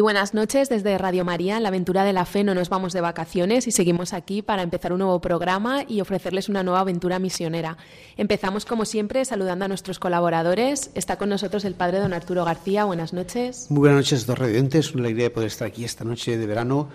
Muy buenas noches desde Radio María. En la aventura de la fe no nos vamos de vacaciones y seguimos aquí para empezar un nuevo programa y ofrecerles una nueva aventura misionera. Empezamos como siempre saludando a nuestros colaboradores. Está con nosotros el padre don Arturo García. Buenas noches. Muy buenas noches, dos radiantes. Una alegría de poder estar aquí esta noche de verano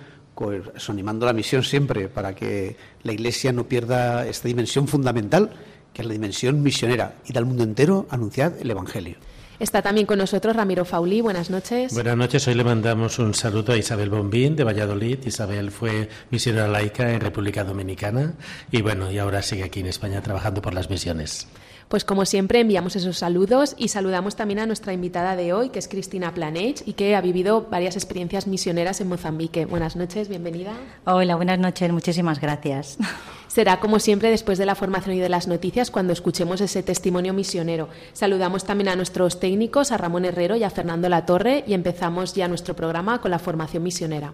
animando la misión siempre para que la Iglesia no pierda esta dimensión fundamental que es la dimensión misionera y al mundo entero anunciar el Evangelio. Está también con nosotros Ramiro Fauli. Buenas noches. Buenas noches. Hoy le mandamos un saludo a Isabel Bombín de Valladolid. Isabel fue misionera laica en República Dominicana y bueno, y ahora sigue aquí en España trabajando por las misiones. Pues como siempre enviamos esos saludos y saludamos también a nuestra invitada de hoy, que es Cristina Planage y que ha vivido varias experiencias misioneras en Mozambique. Buenas noches, bienvenida. Hola, buenas noches, muchísimas gracias. Será como siempre después de la formación y de las noticias cuando escuchemos ese testimonio misionero. Saludamos también a nuestros técnicos, a Ramón Herrero y a Fernando Latorre y empezamos ya nuestro programa con la formación misionera.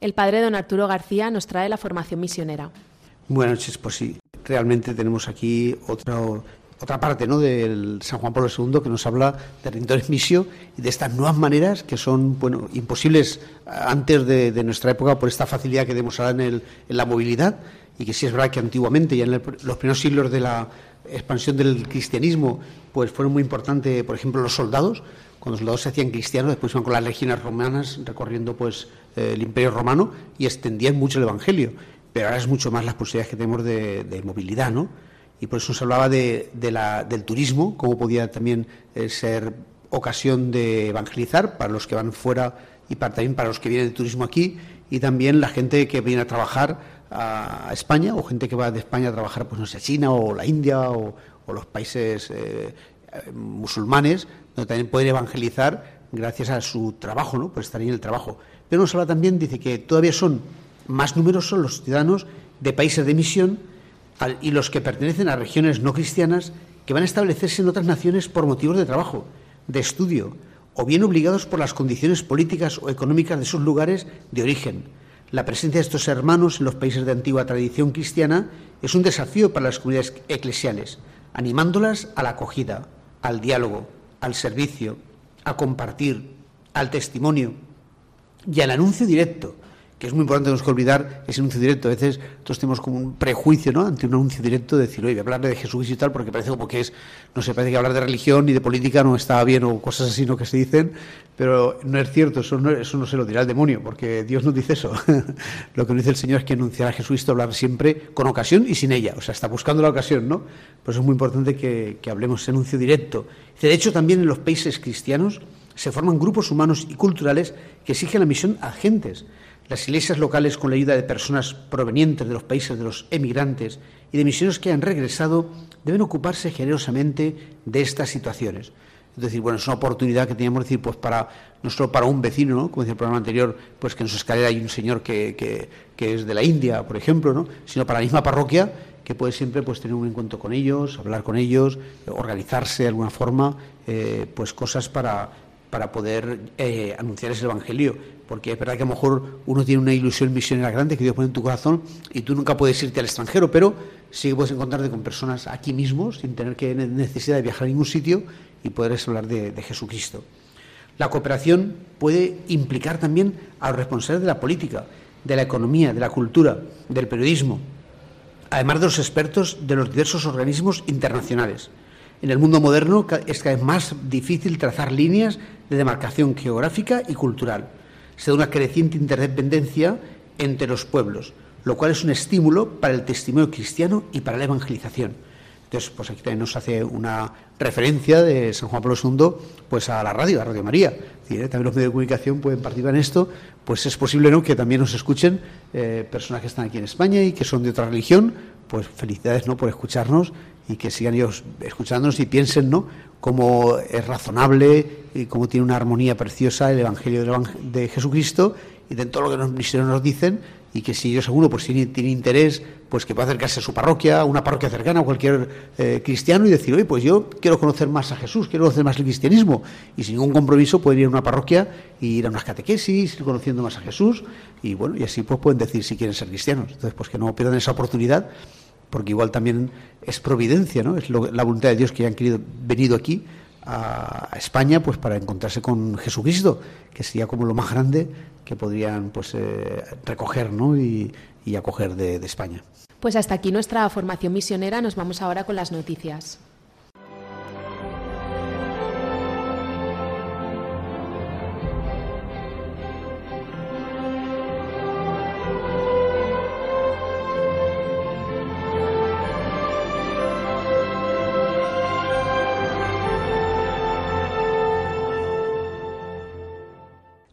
El padre don Arturo García nos trae la formación misionera. Buenas noches, pues sí, realmente tenemos aquí otra, otra parte ¿no? del San Juan Pablo II que nos habla de Rindores Misio y de estas nuevas maneras que son bueno, imposibles antes de, nuestra época por esta facilidad que tenemos ahora en, el, en, la movilidad y que sí es verdad que antiguamente, ya en los primeros siglos de la expansión del cristianismo, pues fueron muy importantes, por ejemplo, los soldados, cuando los soldados se hacían cristianos, después iban con las legiones romanas recorriendo pues eh, el Imperio Romano y extendían mucho el Evangelio. Pero ahora es mucho más las posibilidades que tenemos de, movilidad, ¿no? Y por eso se hablaba de, del turismo, cómo podía también eh, ser ocasión de evangelizar para los que van fuera y también para los que vienen de turismo aquí y también la gente que viene a trabajar a, España o gente que va de España a trabajar, pues no sé, a China o la India o, los países eh, musulmanes donde también pueden evangelizar gracias a su trabajo, ¿no? por estar ahí en el trabajo. Pero nos habla también, dice que todavía son más numerosos los ciudadanos de países de misión y los que pertenecen a regiones no cristianas que van a establecerse en otras naciones por motivos de trabajo, de estudio, o bien obligados por las condiciones políticas o económicas de sus lugares de origen. La presencia de estos hermanos en los países de antigua tradición cristiana es un desafío para las comunidades eclesiales, animándolas a la acogida, al diálogo, al servicio, a compartir, al testimonio y al anuncio directo, que es muy importante no olvidar ese anuncio directo. A veces todos tenemos como un prejuicio ¿no? ante un anuncio directo de decir, oye, hablar de Jesús y tal, porque parece como que es, no sé, parece que hablar de religión y de política no está bien o cosas así ¿no? que se dicen, pero no es cierto, eso no, eso no se lo dirá el demonio, porque Dios no dice eso. lo que nos dice el Señor es que anunciar a Jesucristo, hablar siempre con ocasión y sin ella, o sea, está buscando la ocasión, ¿no? Por eso es muy importante que, que hablemos ese anuncio directo. De hecho, también en los países cristianos se forman grupos humanos y culturales que exigen la misión a gentes las iglesias locales, con la ayuda de personas provenientes de los países de los emigrantes y de misioneros que han regresado, deben ocuparse generosamente de estas situaciones. Es decir, bueno, es una oportunidad que teníamos decir, pues para, no solo para un vecino, ¿no? como decía el programa anterior, pues que en su escalera hay un señor que, es de la India, por ejemplo, ¿no? sino para la misma parroquia, que puede siempre pues tener un encuentro con ellos, hablar con ellos, organizarse de alguna forma, eh, pues cosas para, para poder eh, anunciar ese evangelio porque es verdad que a lo mejor uno tiene una ilusión misionera grande que Dios pone en tu corazón y tú nunca puedes irte al extranjero, pero sí puedes encontrarte con personas aquí mismo sin tener que necesidad de viajar a ningún sitio y poder hablar de, de Jesucristo. La cooperación puede implicar también a los responsables de la política, de la economía, de la cultura, del periodismo, además de los expertos de los diversos organismos internacionales. En el mundo moderno es cada vez más difícil trazar líneas de demarcación geográfica y cultural se da una creciente interdependencia entre los pueblos, lo cual es un estímulo para el testimonio cristiano y para la evangelización. Entonces, pues aquí también nos hace una referencia de San Juan Pablo II pues a la radio, a Radio María. ¿eh? también los medios de comunicación pueden participar en esto, pues es posible ¿no? que también nos escuchen eh, personas que están aquí en España y que son de otra religión, pues felicidades ¿no? por escucharnos y que sigan ellos escuchándonos y piensen ¿no? Cómo es razonable y cómo tiene una armonía preciosa el Evangelio de Jesucristo y de todo lo que los misioneros nos dicen y que si ellos alguno pues tiene, tiene, interés pues que pueda acercarse a su parroquia, a una parroquia cercana, a cualquier eh, cristiano y decir, oye, pues yo quiero conocer más a Jesús, quiero conocer más el cristianismo y sin ningún compromiso pueden ir a una parroquia y ir a unas catequesis, ir conociendo más a Jesús y bueno, y así pues pueden decir si quieren ser cristianos. Entonces, pues que no pierdan esa oportunidad porque igual también es providencia, ¿no? Es la voluntad de Dios que hayan querido venido aquí a, España pues para encontrarse con Jesucristo, que sería como lo más grande que podrían pues eh, recoger ¿no? y, acoger de, de España. Pues hasta aquí nuestra formación misionera, nos vamos ahora con las noticias.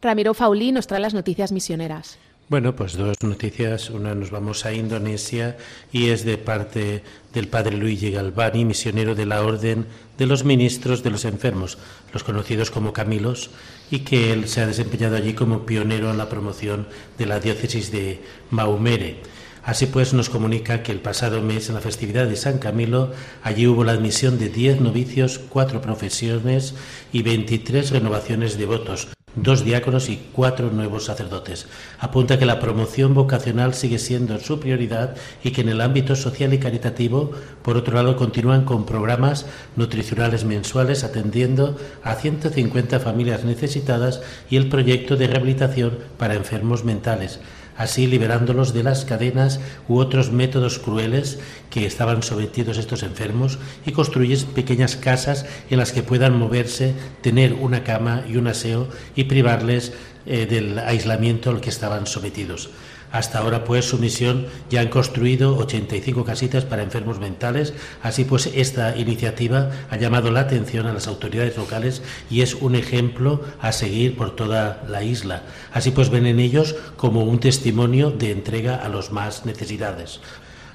Ramiro Faulí nos trae las noticias misioneras. Bueno, pues dos noticias. Una nos vamos a Indonesia y es de parte del padre Luigi Galvani, misionero de la Orden de los Ministros de los Enfermos, los conocidos como Camilos, y que él se ha desempeñado allí como pionero en la promoción de la diócesis de Maumere. Así pues, nos comunica que el pasado mes, en la festividad de San Camilo, allí hubo la admisión de 10 novicios, cuatro profesiones y 23 renovaciones de votos, dos diáconos y cuatro nuevos sacerdotes. Apunta que la promoción vocacional sigue siendo su prioridad y que en el ámbito social y caritativo, por otro lado, continúan con programas nutricionales mensuales atendiendo a 150 familias necesitadas y el proyecto de rehabilitación para enfermos mentales así liberándolos de las cadenas u otros métodos crueles que estaban sometidos estos enfermos y construyes pequeñas casas en las que puedan moverse, tener una cama y un aseo y privarles eh, del aislamiento al que estaban sometidos. Hasta ahora, pues, su misión ya han construido 85 casitas para enfermos mentales. Así pues, esta iniciativa ha llamado la atención a las autoridades locales y es un ejemplo a seguir por toda la isla. Así pues, ven en ellos como un testimonio de entrega a los más necesitados.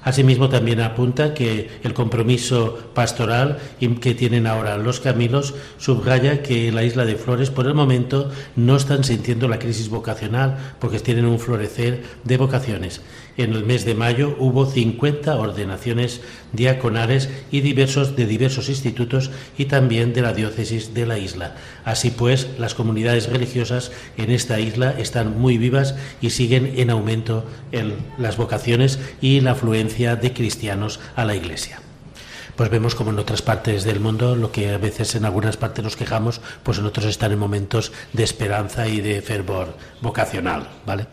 Asimismo, también apunta que el compromiso pastoral que tienen ahora los Camilos subraya que en la isla de Flores, por el momento, no están sintiendo la crisis vocacional porque tienen un florecer de vocaciones. En el mes de mayo hubo 50 ordenaciones diaconales y diversos de diversos institutos y también de la diócesis de la isla. Así pues, las comunidades religiosas en esta isla están muy vivas y siguen en aumento en las vocaciones y la afluencia de cristianos a la iglesia pues vemos como en otras partes del mundo lo que a veces en algunas partes nos quejamos, pues en otros están en momentos de esperanza y de fervor vocacional, ¿vale?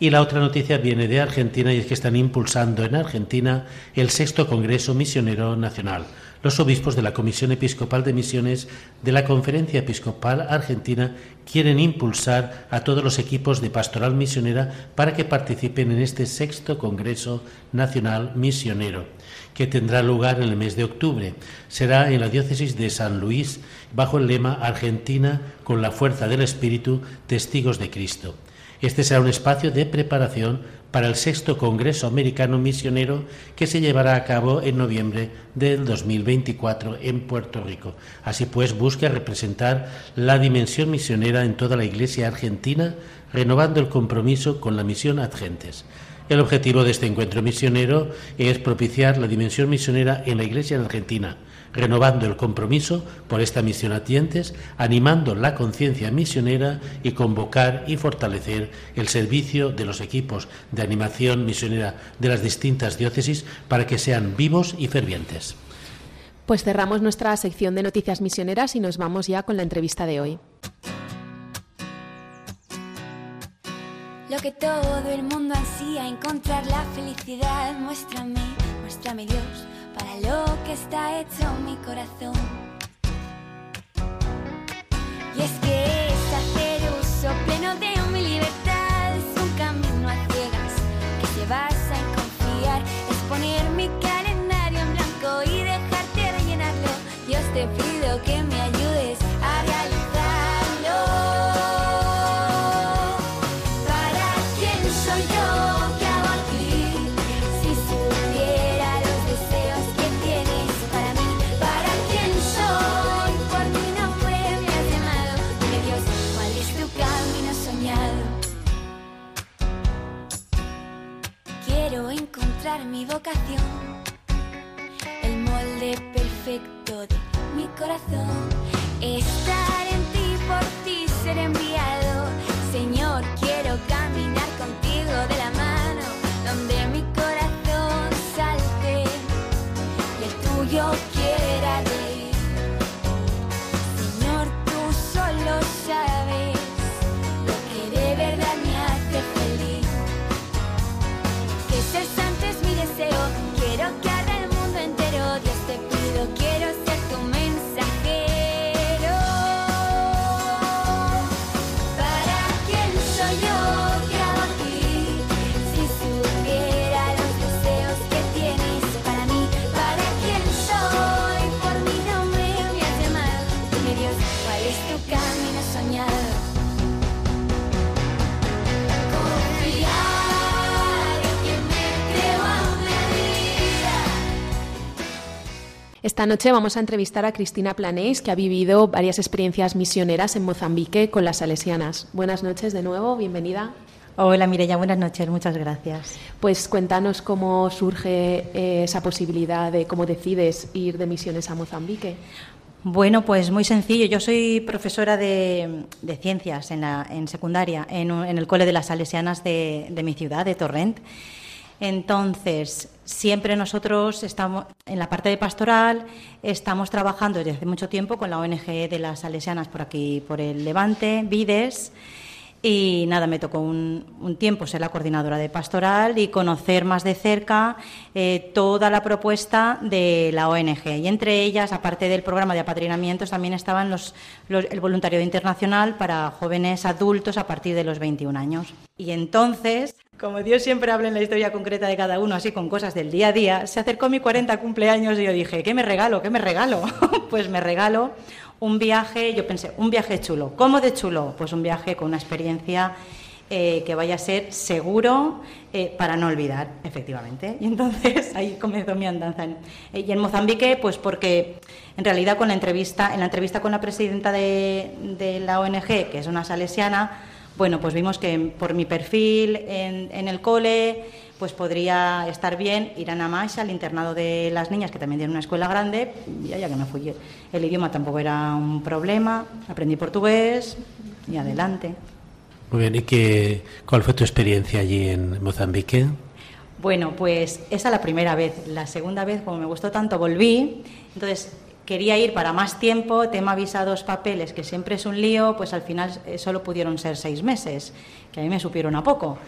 Y la otra noticia viene de Argentina y es que están impulsando en Argentina el sexto Congreso Misionero Nacional. Los obispos de la Comisión Episcopal de Misiones de la Conferencia Episcopal Argentina quieren impulsar a todos los equipos de pastoral misionera para que participen en este sexto Congreso Nacional Misionero, que tendrá lugar en el mes de octubre. Será en la diócesis de San Luis, bajo el lema Argentina con la fuerza del Espíritu, testigos de Cristo. Este será un espacio de preparación para el sexto Congreso Americano Misionero que se llevará a cabo en noviembre del 2024 en Puerto Rico. Así pues, busca representar la dimensión misionera en toda la Iglesia argentina, renovando el compromiso con la misión ad gentes. El objetivo de este encuentro misionero es propiciar la dimensión misionera en la Iglesia en Argentina, renovando el compromiso por esta misión a tientes, animando la conciencia misionera y convocar y fortalecer el servicio de los equipos de animación misionera de las distintas diócesis para que sean vivos y fervientes. Pues cerramos nuestra sección de noticias misioneras y nos vamos ya con la entrevista de hoy. Lo que todo el mundo ansía, encontrar la felicidad, muéstrame, muéstrame Dios lo que está hecho mi corazón. Y es que es hacer uso pleno de mi libertad, gone. Esta noche vamos a entrevistar a Cristina Planéis, que ha vivido varias experiencias misioneras en Mozambique con las salesianas. Buenas noches de nuevo, bienvenida. Hola Mireya, buenas noches, muchas gracias. Pues cuéntanos cómo surge eh, esa posibilidad de cómo decides ir de misiones a Mozambique. Bueno, pues muy sencillo. Yo soy profesora de, ciencias en, la, en secundaria en, el Cole de las Salesianas de, de mi ciudad, de Torrent. Entonces, siempre nosotros estamos en la parte de pastoral, estamos trabajando desde hace mucho tiempo con la ONG de las Salesianas por aquí, por el Levante, Vides. Y nada, me tocó un, tiempo ser la coordinadora de pastoral y conocer más de cerca eh, toda la propuesta de la ONG. Y entre ellas, aparte del programa de apadrinamientos, también estaban los, el voluntariado internacional para jóvenes adultos a partir de los 21 años. Y entonces, como Dios siempre habla en la historia concreta de cada uno, así con cosas del día a día, se acercó mi 40 cumpleaños y yo dije, ¿qué me regalo? ¿Qué me regalo? pues me regalo un viaje, yo pensé, un viaje chulo. ¿Cómo de chulo? Pues un viaje con una experiencia eh, que vaya a ser seguro eh, para no olvidar, efectivamente. Y entonces ahí comenzó mi andanza. Eh, y en Mozambique, pues porque en realidad con la entrevista, en la entrevista con la presidenta de, de la ONG, que es una salesiana, bueno, pues vimos que por mi perfil en, en el cole, pues podría estar bien ir a Namash, al internado de las niñas, que también tiene una escuela grande, y ya que me fui. El idioma tampoco era un problema, aprendí portugués y adelante. Muy bien, ¿y qué, cuál fue tu experiencia allí en Mozambique? Bueno, pues esa la primera vez. La segunda vez, como me gustó tanto, volví. Entonces, quería ir para más tiempo, tema visados, papeles, que siempre es un lío, pues al final eh, solo pudieron ser seis meses, que a mí me supieron a poco.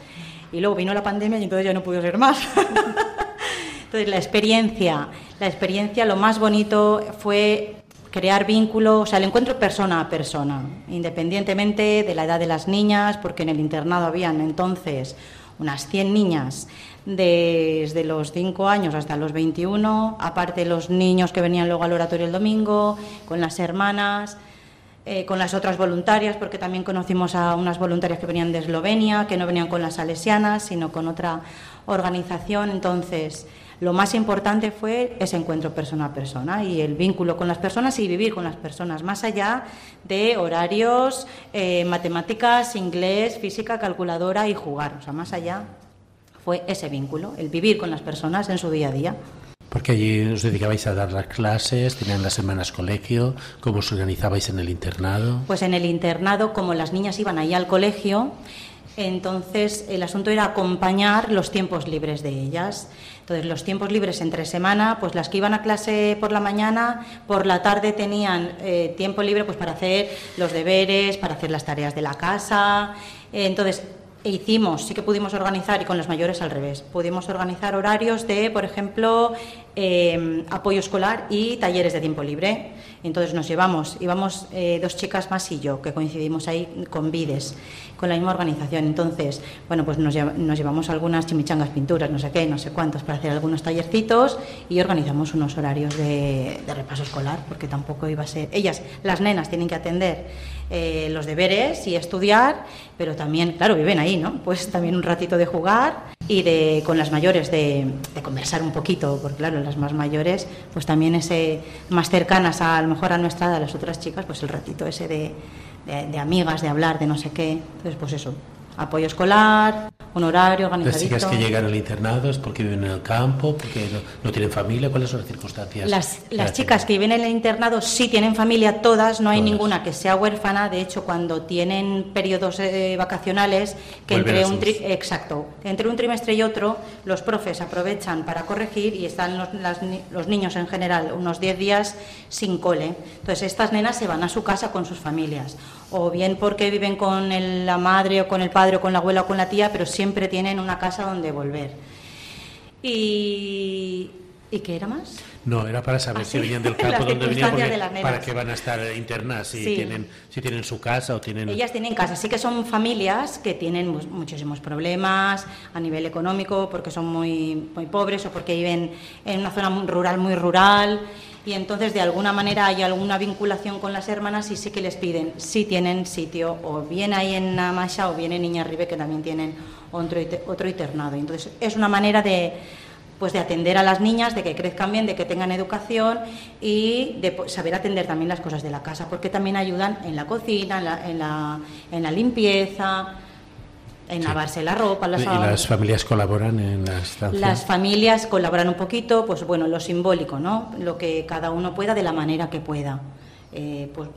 Y luego vino la pandemia y entonces ya no pudo ser más. entonces la experiencia, la experiencia, lo más bonito fue crear vínculo, o sea, el encuentro persona a persona, independientemente de la edad de las niñas, porque en el internado habían entonces unas 100 niñas desde los 5 años hasta los 21, aparte los niños que venían luego al oratorio el domingo, con las hermanas. Eh, con las otras voluntarias, porque también conocimos a unas voluntarias que venían de Eslovenia, que no venían con las salesianas, sino con otra organización. Entonces, lo más importante fue ese encuentro persona a persona y el vínculo con las personas y vivir con las personas, más allá de horarios, eh, matemáticas, inglés, física, calculadora y jugar. O sea, más allá fue ese vínculo, el vivir con las personas en su día a día. Porque allí os dedicabais a dar las clases, tenían las semanas colegio, ¿cómo os organizabais en el internado? Pues en el internado, como las niñas iban ahí al colegio, entonces el asunto era acompañar los tiempos libres de ellas. Entonces los tiempos libres entre semana, pues las que iban a clase por la mañana, por la tarde tenían eh, tiempo libre pues para hacer los deberes, para hacer las tareas de la casa. entonces e hicimos, sí que pudimos organizar, y con los mayores al revés, pudimos organizar horarios de, por ejemplo, em, apoyo escolar y talleres de tiempo libre. Entonces nos llevamos, íbamos eh, dos chicas más y yo, que coincidimos ahí con Vides, con la misma organización. Entonces, bueno, pues nos, llevamos algunas chimichangas, pinturas, no sé qué, no sé cuántos, para hacer algunos tallercitos y organizamos unos horarios de, de repaso escolar, porque tampoco iba a ser. Ellas, las nenas, tienen que atender eh, los deberes y estudiar, pero también, claro, viven ahí, ¿no? Pues también un ratito de jugar y de con las mayores de, conversar un poquito, porque claro, las más mayores, pues también ese más cercanas a, lo mejor a nuestra a las otras chicas, pues el ratito ese de, de amigas, de hablar, de no sé qué. Entonces, pues eso, apoyo escolar, un horario organizadito. Las chicas que llegan al internado es porque viven en el campo, porque no, tienen familia, ¿cuáles son las circunstancias? Las, las chicas que viven en el internado sí tienen familia, todas, no hay ninguna que sea huérfana, de hecho cuando tienen periodos eh, vacacionales, que entre un, exacto, entre un trimestre y otro, los profes aprovechan para corregir y están los, los niños en general unos 10 días sin cole. Entonces estas nenas se van a su casa con sus familias, o bien porque viven con la madre o con el padre o con la abuela o con la tía, pero siempre tienen una casa donde volver. Y, ¿Y qué era más? No, era para saber ah, si venían del campo donde venían, para qué van a estar internadas, si, tienen, si tienen su casa o tienen... Ellas tienen casa, sí que son familias que tienen muchísimos problemas a nivel económico, porque son muy, muy pobres o porque viven en una zona rural, muy rural, y entonces de alguna manera hay alguna vinculación con las hermanas y sí que les piden si tienen sitio o bien ahí en Namasha o bien en Niña Ribe que también tienen otro, otro internado. Entonces es una manera de pues de atender a las niñas, de que crezcan bien, de que tengan educación y de saber atender también las cosas de la casa, porque también ayudan en la cocina, en la, en la, en la limpieza, en lavarse la ropa. Las... ¿Y las familias colaboran en la estancia? Las familias colaboran un poquito, pues bueno, lo simbólico, ¿no? Lo que cada uno pueda de la manera que pueda. Eh, pues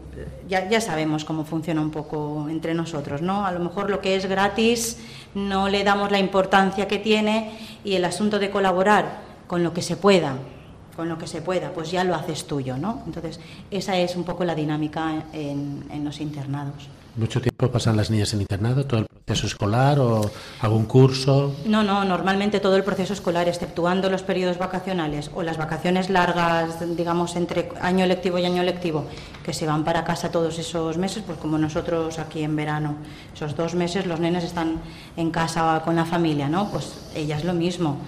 ya, ya, sabemos cómo funciona un poco entre nosotros, ¿no? A lo mejor lo que es gratis no le damos la importancia que tiene y el asunto de colaborar con lo que se pueda, con lo que se pueda, pues ya lo haces tuyo, ¿no? Entonces, esa es un poco la dinámica en, en los internados. ¿Mucho tiempo pasan las niñas en internado? ¿Todo el proceso escolar o algún curso? No, no, normalmente todo el proceso escolar, exceptuando los periodos vacacionales o las vacaciones largas, digamos, entre año lectivo y año lectivo, que se van para casa todos esos meses, pues como nosotros aquí en verano, esos dos meses los nenes están en casa con la familia, ¿no? Pues ellas lo mismo.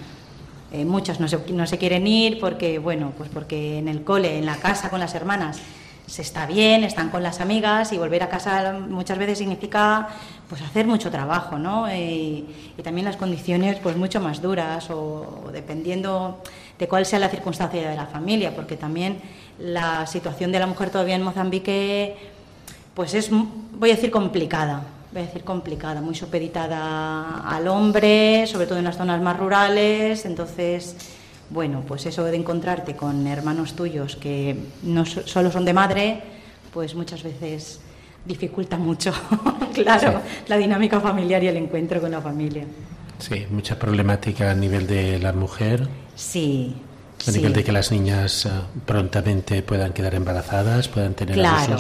Eh, muchas no se, no se quieren ir porque, bueno, pues porque en el cole, en la casa con las hermanas, se está bien, están con las amigas y volver a casa muchas veces significa pues hacer mucho trabajo, ¿no? Y, también las condiciones pues mucho más duras o, dependiendo de cuál sea la circunstancia de la familia, porque también la situación de la mujer todavía en Mozambique pues es, voy a decir, complicada, voy a decir complicada, muy supeditada al hombre, sobre todo en las zonas más rurales, entonces bueno, pues eso de encontrarte con hermanos tuyos que no solo son de madre, pues muchas veces dificulta mucho, claro, la dinámica familiar y el encuentro con la familia. Sí, mucha problemática a nivel de la mujer. Sí. A nivel de que las niñas eh, prontamente puedan quedar embarazadas, puedan tener claro,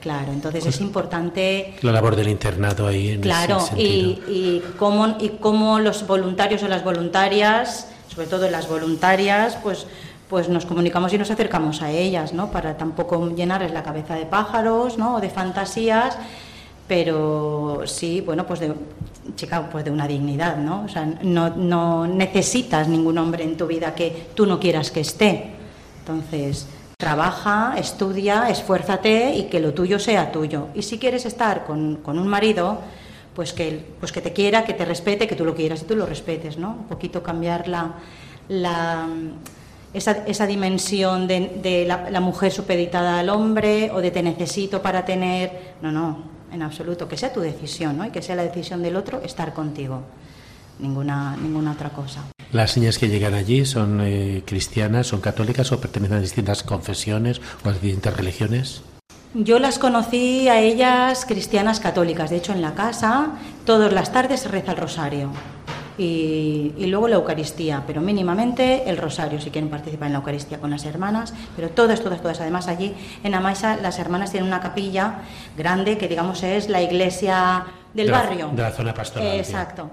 Claro, entonces es importante... La labor del internado ahí en Claro, ese y, y, cómo, y cómo los voluntarios o las voluntarias sobre todo las voluntarias, pues, pues nos comunicamos y nos acercamos a ellas, ¿no? Para tampoco llenarles la cabeza de pájaros, ¿no? O de fantasías, pero sí, bueno, pues de, chica, pues de una dignidad, ¿no? O sea, no, no necesitas ningún hombre en tu vida que tú no quieras que esté. Entonces, trabaja, estudia, esfuérzate y que lo tuyo sea tuyo. Y si quieres estar con, con un marido, pues que, pues que te quiera, que te respete, que tú lo quieras y tú lo respetes, ¿no? Un poquito cambiar la, la esa, esa, dimensión de, la, mujer supeditada al hombre o de te necesito para tener. No, no, en absoluto. Que sea tu decisión, ¿no? Y que sea la decisión del otro estar contigo. Ninguna, ninguna otra cosa. ¿Las niñas que llegan allí son eh, cristianas, son católicas o pertenecen a distintas confesiones o a distintas religiones? Yo las conocí a ellas cristianas católicas. De hecho, en la casa, todas las tardes se reza el rosario. Y, luego la Eucaristía, pero mínimamente el rosario, si quieren participar en la Eucaristía con las hermanas, pero todas, todas, todas. Además, allí en Amaisa las hermanas tienen una capilla grande que, digamos, es la iglesia del barrio. De la zona pastoral. exacto.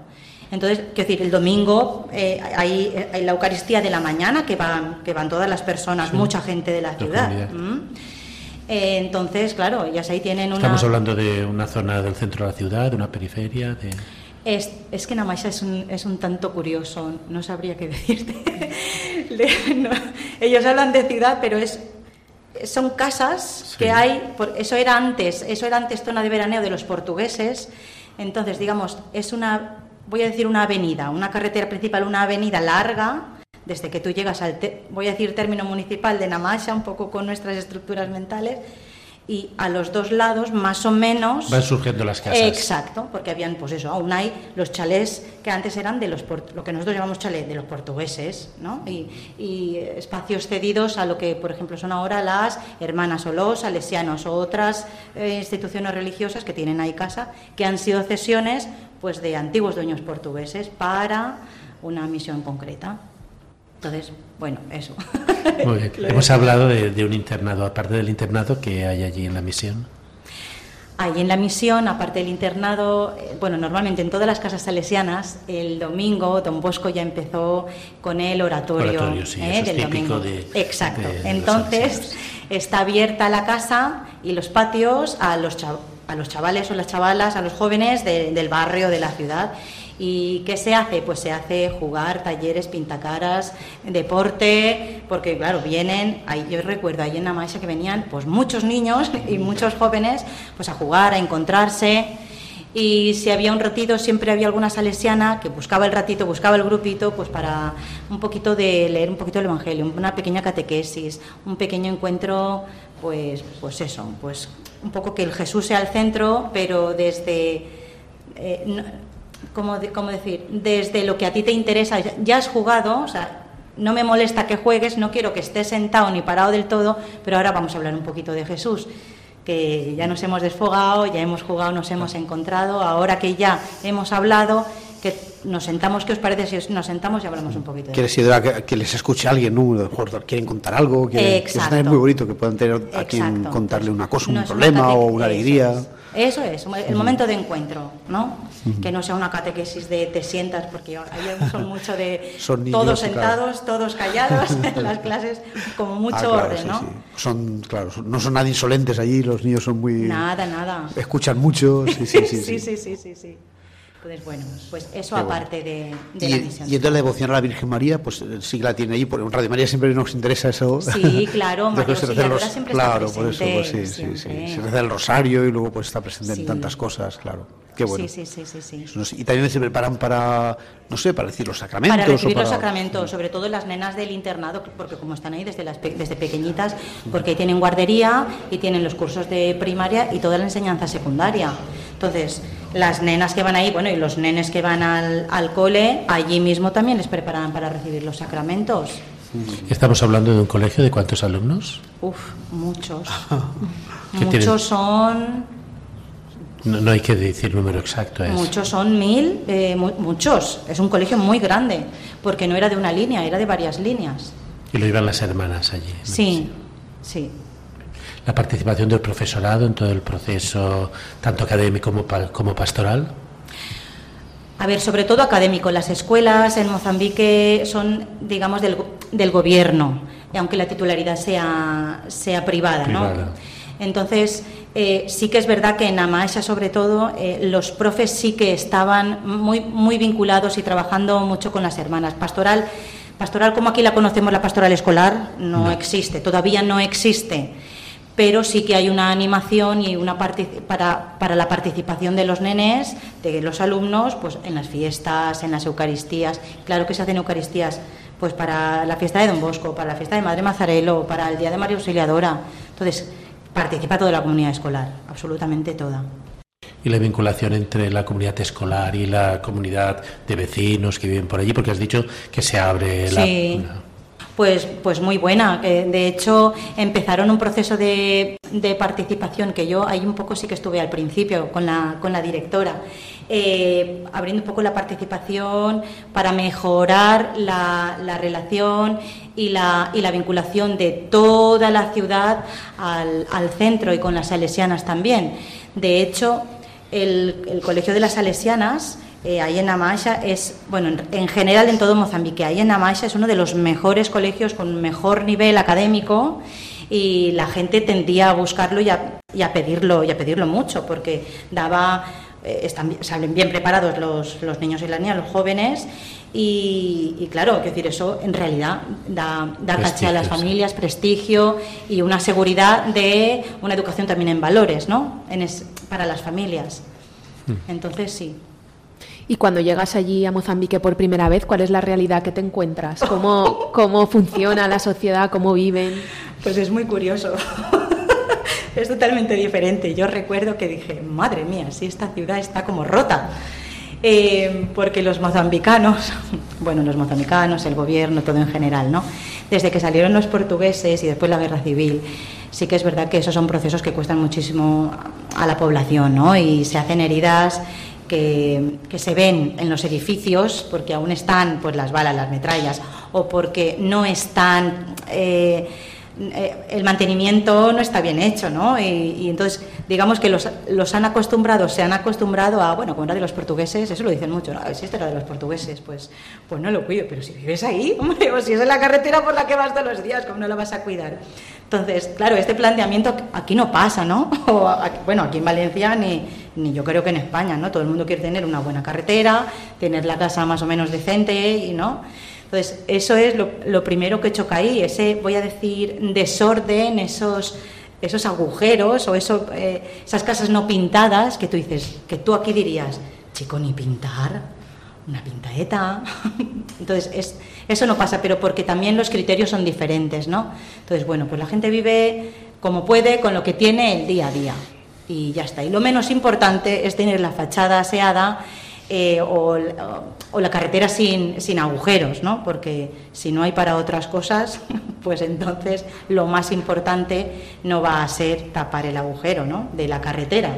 Entonces, quiero decir, el domingo eh, hay, la Eucaristía de la mañana que van, que van todas las personas, mucha gente de la ciudad. Eh, entonces, claro, ellas ahí tienen una... Estamos hablando de una zona del centro de la ciudad, de una periferia, de... Es, es que Namaisa es un, es un tanto curioso, no sabría qué decirte. ellos hablan de ciudad, pero es son casas que hay, eso era antes, eso era antes zona de veraneo de los portugueses. Entonces, digamos, es una, voy a decir una avenida, una carretera principal, una avenida larga, desde que tú llegas al, voy a decir término municipal de Namasha, un poco con nuestras estructuras mentales, y a los dos lados, más o menos... Van surgiendo las casas. Exacto, porque habían, pues eso, aún hay los chalés que antes eran de los, lo que nosotros llamamos chalés, de los portugueses, ¿no? Y, espacios cedidos a lo que, por ejemplo, son ahora las hermanas o los salesianos o otras eh, instituciones religiosas que tienen ahí casa, que han sido cesiones, pues, de antiguos dueños portugueses para una misión concreta. Entonces, bueno, eso. Muy bien. Hemos hablado de, un internado, aparte del internado que hay allí en la misión. Allí en la misión, aparte del internado, eh, bueno, normalmente en todas las casas salesianas, el domingo Don Bosco ya empezó con el oratorio, oratorio sí, ¿eh? del domingo. De, Exacto. Entonces, está abierta la casa y los patios a los, a los chavales o las chavalas, a los jóvenes del barrio, de la ciudad ¿Y qué se hace? Pues se hace jugar, talleres, pintacaras, deporte, porque claro, vienen, ahí, yo recuerdo ahí en la maestra que venían pues muchos niños y muchos jóvenes pues a jugar, a encontrarse y si había un ratito siempre había alguna salesiana que buscaba el ratito, buscaba el grupito, pues para un poquito de leer un poquito el Evangelio, una pequeña catequesis, un pequeño encuentro, pues, pues eso, pues un poco que el Jesús sea el centro, pero desde, eh, ¿cómo, decir? Desde lo que a ti te interesa, ya has jugado, o sea, no me molesta que juegues, no quiero que estés sentado ni parado del todo, pero ahora vamos a hablar un poquito de Jesús que ya nos hemos desfogado, ya hemos jugado, nos hemos encontrado, ahora que ya hemos hablado, que nos sentamos, ¿qué os parece si nos sentamos y hablamos un poquito? Quiere decir que, les escuche alguien, ¿no? quieren contar algo, que, es muy bonito que puedan tener a quien contarle una cosa, un problema o una alegría. Eso es, el momento de encuentro, ¿no? Que no sea una catequesis de te sientas, porque son mucho de todos sentados, todos callados en las clases, como mucho ah, orden, ¿no? Son, claro, no son nada insolentes allí, los niños son muy... Nada, nada. Escuchan mucho, sí, sí. sí, sí, sí, sí, sí. Entonces, bueno, pues eso aparte de, la misión. Y entonces la devoción a la Virgen María, pues sí que la tiene ahí, porque en Radio María siempre nos interesa eso. Sí, claro, María siempre Claro, está por eso, pues sí, sí, sí. Se reza el rosario y luego pues está presente en tantas cosas, claro. Qué bueno. Sí, sí, sí, sí, Y también se preparan para, no sé, para decir los sacramentos. Para recibir los sacramentos, sobre todo las nenas del internado, porque como están ahí desde, las, desde pequeñitas, porque ahí tienen guardería y tienen los cursos de primaria y toda la enseñanza secundaria. Entonces, las nenas que van ahí, bueno, y los nenes que van al, al cole, allí mismo también les preparan para recibir los sacramentos. Estamos hablando de un colegio de cuántos alumnos? Uf, muchos. muchos son. No, hay que decir número exacto. Muchos son mil, eh, muchos. Es un colegio muy grande, porque no era de una línea, era de varias líneas. Y lo iban las hermanas allí. Sí, sí la participación del profesorado en todo el proceso, tanto académico como, como pastoral? A ver, sobre todo académico. Las escuelas en Mozambique son, digamos, del, del gobierno, aunque la titularidad sea, sea privada, ¿no? Entonces, eh, sí que es verdad que en Amaesha, sobre todo, eh, los profes sí que estaban muy, muy vinculados y trabajando mucho con las hermanas. Pastoral, pastoral como aquí la conocemos, la pastoral escolar, no. existe, todavía no existe pero sí que hay una animación y una para, para la participación de los nenes, de los alumnos, pues en las fiestas, en las Eucaristías. Claro que se hacen Eucaristías pues para la fiesta de Don Bosco, para la fiesta de Madre Mazarelo, para el Día de María Auxiliadora. Entonces, participa toda la comunidad escolar, absolutamente toda. Y la vinculación entre la comunidad escolar y la comunidad de vecinos que viven por allí, porque has dicho que se abre la pues, pues muy buena. De hecho, empezaron un proceso de, participación que yo ahí un poco sí que estuve al principio con la, con la directora. Eh, abriendo un poco la participación para mejorar la, relación y la, y la, vinculación de toda la ciudad al, al, centro y con las salesianas también. De hecho, el, el Colegio de las Salesianas eh, ahí en Amaisha es, bueno, en, general en todo Mozambique, ahí en Amaisha es uno de los mejores colegios con mejor nivel académico y la gente tendía a buscarlo y a, pedirlo y a pedirlo mucho porque daba eh, están, salen bien preparados los, los, niños y las niñas, los jóvenes, y, claro, quiero decir, eso en realidad da, da caché a las familias, prestigio y una seguridad de una educación también en valores, ¿no? En para las familias. Hmm. Entonces, sí. Y cuando llegas allí a Mozambique por primera vez, ¿cuál es la realidad que te encuentras? ¿Cómo, cómo funciona la sociedad? ¿Cómo viven? Pues es muy curioso. es totalmente diferente. Yo recuerdo que dije, madre mía, si esta ciudad está como rota. Eh, porque los mozambicanos, bueno, los mozambicanos, el gobierno, todo en general, ¿no? Desde que salieron los portugueses y después la guerra civil, sí que es verdad que esos son procesos que cuestan muchísimo a la población, ¿no? Y se hacen heridas que, se ven en los edificios porque aún están pues las balas, las metrallas o porque no están eh, el mantenimiento no está bien hecho, ¿no? Y, entonces, digamos que los, los, han acostumbrado, se han acostumbrado a, bueno, como era de los portugueses, eso lo dicen mucho, ¿no? Si esto era de los portugueses, pues, pues no lo cuido, pero si vives ahí, hombre, o si es en la carretera por la que vas todos los días, ¿cómo no la vas a cuidar? Entonces, claro, este planteamiento aquí no pasa, ¿no? Bueno, aquí en Valencia ni, ni yo creo que en España, ¿no? Todo el mundo quiere tener una buena carretera, tener la casa más o menos decente, y ¿no? Entonces, eso es lo, primero que choca ahí, ese, voy a decir, desorden, esos, esos agujeros o eso, eh, esas casas no pintadas que tú dices, que tú aquí dirías, chico, ni pintar, una pintaeta. Entonces, es, eso no pasa, pero porque también los criterios son diferentes, ¿no? Entonces, bueno, pues la gente vive como puede, con lo que tiene el día a día. Y ya está. Y lo menos importante es tener la fachada aseada eh, o, la carretera sin, agujeros, ¿no? Porque si no hay para otras cosas, pues entonces lo más importante no va a ser tapar el agujero, ¿no? De la carretera,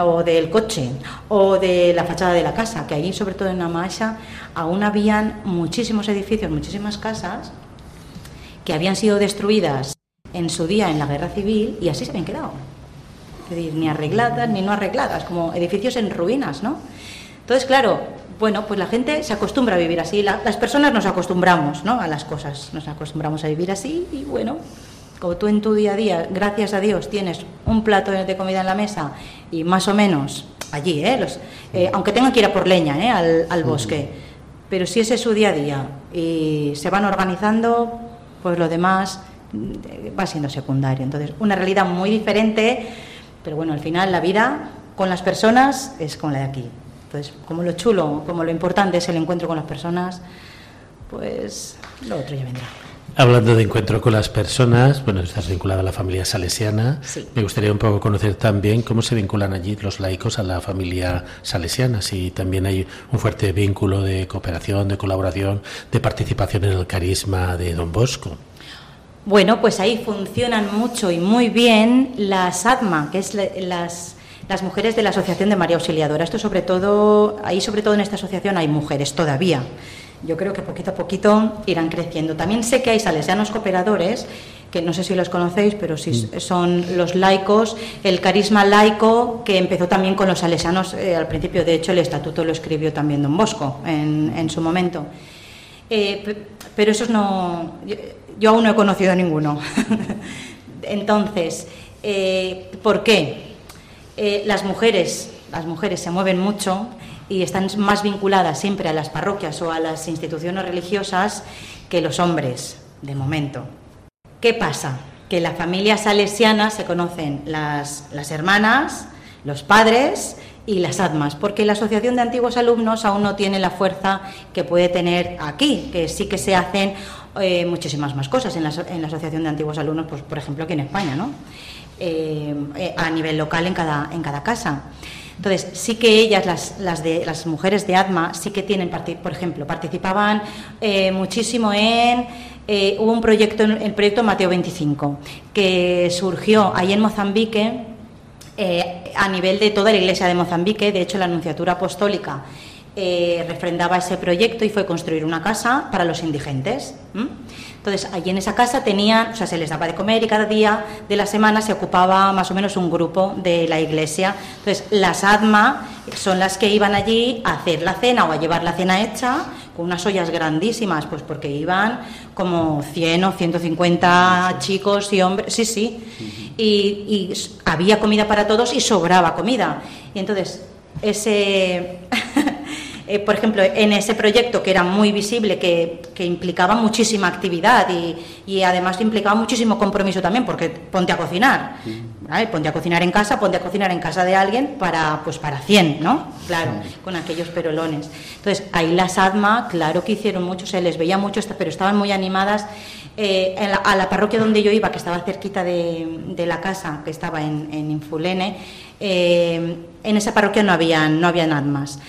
o del coche, o de la fachada de la casa, que ahí, sobre todo en Amasha, aún habían muchísimos edificios, muchísimas casas que habían sido destruidas en su día en la guerra civil y así se habían quedado. Es decir, ni arregladas ni no arregladas, como edificios en ruinas, ¿no? Entonces, claro, bueno, pues la gente se acostumbra a vivir así, las personas nos acostumbramos ¿no? a las cosas, nos acostumbramos a vivir así y bueno, como tú en tu día a día, gracias a Dios, tienes un plato de comida en la mesa y más o menos allí, ¿eh? Los, eh, aunque tengan que ir a por leña ¿eh? al, al bosque, pero si ese es su día a día y se van organizando, pues lo demás mm, va siendo secundario. Entonces, una realidad muy diferente, pero bueno, al final la vida con las personas es con la de aquí. Pues como lo chulo, como lo importante es el encuentro con las personas, pues lo otro ya vendrá. Hablando de encuentro con las personas, bueno, estás vinculada a la familia salesiana. Me gustaría un poco conocer también cómo se vinculan allí los laicos a la familia salesiana, si también hay un fuerte vínculo de cooperación, de colaboración, de participación en el carisma de Don Bosco. Bueno, pues ahí funcionan mucho y muy bien las ADMA, que es las las mujeres de la Asociación de María Auxiliadora. Esto sobre todo, ahí sobre todo en esta asociación hay mujeres todavía. Yo creo que poquito a poquito irán creciendo. También sé que hay salesianos cooperadores, que no sé si los conocéis, pero sí mm. son los laicos, el carisma laico que empezó también con los salesianos eh, al principio. De hecho, el estatuto lo escribió también don Bosco en, su momento. Eh, pero esos no. Yo, aún no he conocido ninguno. Entonces, eh, ¿por qué? Eh, las mujeres, las mujeres se mueven mucho y están más vinculadas siempre a las parroquias o a las instituciones religiosas que los hombres, de momento. ¿Qué pasa? Que en la familia salesiana se conocen las, las hermanas, los padres y las ADMAS, porque la Asociación de Antiguos Alumnos aún no tiene la fuerza que puede tener aquí, que sí que se hacen eh, muchísimas más cosas en la, en la, Asociación de Antiguos Alumnos, pues, por ejemplo, aquí en España, ¿no? Eh, eh, a nivel local en cada, en cada casa. Entonces, sí que ellas, las, las, mujeres de ADMA, sí que tienen, por ejemplo, participaban muchísimo en... hubo un proyecto, el proyecto Mateo 25, que surgió ahí en Mozambique, a nivel de toda la iglesia de Mozambique, de hecho la Anunciatura Apostólica eh, refrendaba ese proyecto y fue construir una casa para los indigentes. Entonces, allí en esa casa tenían, o sea, se les daba de comer y cada día de la semana se ocupaba más o menos un grupo de la iglesia. Entonces, las ADMA son las que iban allí a hacer la cena o a llevar la cena hecha con unas ollas grandísimas, pues porque iban como 100 o 150 chicos y hombres, sí, sí, y, y había comida para todos y sobraba comida. Y entonces, ese Eh, por ejemplo, en ese proyecto que era muy visible, que, implicaba muchísima actividad y, además implicaba muchísimo compromiso también, porque ponte a cocinar, ponte a cocinar en casa, ponte a cocinar en casa de alguien para, pues para 100, ¿no? Claro, con aquellos perolones. Entonces, ahí las ADMA, claro que hicieron mucho, se les veía mucho, pero estaban muy animadas. Eh, a la parroquia donde yo iba, que estaba cerquita de, la casa, que estaba en, Infulene, eh, en esa parroquia no habían, no habían ADMAs